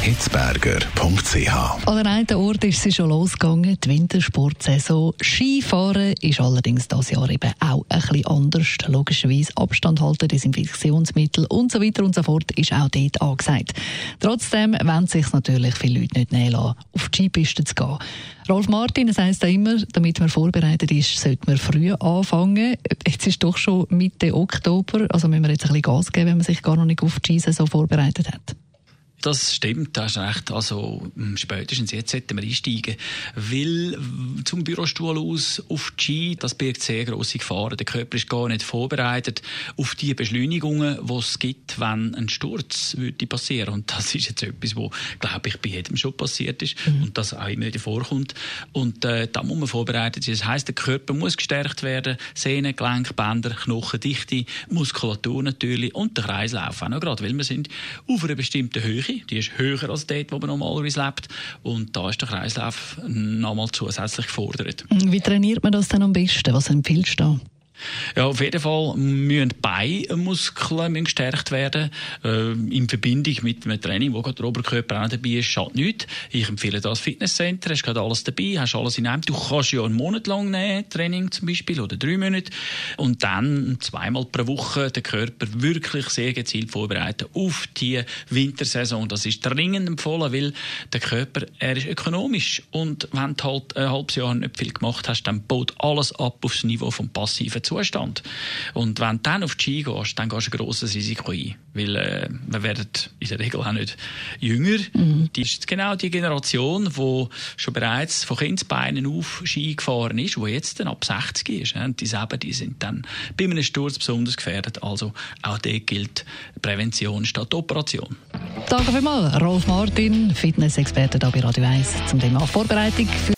hitzberger.ch. An einem Ort ist sie schon losgegangen, die Wintersportsaison. Skifahren ist allerdings dieses Jahr eben auch bisschen anders. Logischerweise Abstand halten, Desinfektionsmittel und so weiter und so fort ist auch dort angesagt. Trotzdem wollen sich natürlich viele Leute nicht nehmen lassen, auf die Skipiste zu gehen. Rolf Martin, es heisst immer, damit man vorbereitet ist, sollte man früh anfangen. Jetzt ist doch schon Mitte Oktober, also müssen wir jetzt ein bisschen Gas geben, wenn man sich gar noch nicht auf die Skisaison vorbereitet hat. Das stimmt, das ist recht. Also, hm, spätestens jetzt sollten wir einsteigen. Weil zum Bürostuhl aus auf die Ski, das birgt sehr grosse Gefahren. Der Körper ist gar nicht vorbereitet auf die Beschleunigungen, die es gibt, wenn ein Sturz würde passieren. Und das ist jetzt etwas, wo, glaube ich, bei jedem schon passiert ist mhm. und das auch immer wieder vorkommt. Und äh, da muss man vorbereitet sein. Das heisst, der Körper muss gestärkt werden. Sehnen, Gelenk, Bänder, Knochendichte, Muskulatur natürlich und der Kreislauf auch noch gerade, weil wir sind auf einer bestimmten Höhe Höhe. Die ist höher als dort, wo man normalerweise lebt. Und da ist der Kreislauf nochmal zusätzlich gefordert. Wie trainiert man das dann am besten? Was empfiehlst du? Ja, auf jeden Fall müssen Beinmuskeln gestärkt werden. Äh, in Verbindung mit einem Training, wo der Oberkörper auch dabei ist, schadet nichts. Ich empfehle das Fitnesscenter. Hast gerade alles dabei, hast alles in einem. Du kannst ja einen Monat lang nehmen, Training zum Beispiel, oder drei Monate. Und dann zweimal pro Woche den Körper wirklich sehr gezielt vorbereiten auf die Wintersaison. Das ist dringend empfohlen, weil der Körper, er ist ökonomisch. Und wenn du halt ein halbes Jahr nicht viel gemacht hast, dann baut alles ab aufs Niveau vom passiven Zustand. Und wenn du dann auf die Ski gehst, dann gehst du ein grosses Risiko ein. Weil äh, wir werden in der Regel auch nicht jünger. Mhm. Die ist genau die Generation, die schon bereits von Kindsbeinen auf Ski gefahren ist, die jetzt dann ab 60 ist. Und die selber, die sind dann bei einem Sturz besonders gefährdet. Also auch dort gilt Prävention statt Operation. Danke vielmals, Rolf Martin, Fitnessexperte bei Radio 1 zum Thema Vorbereitung. Für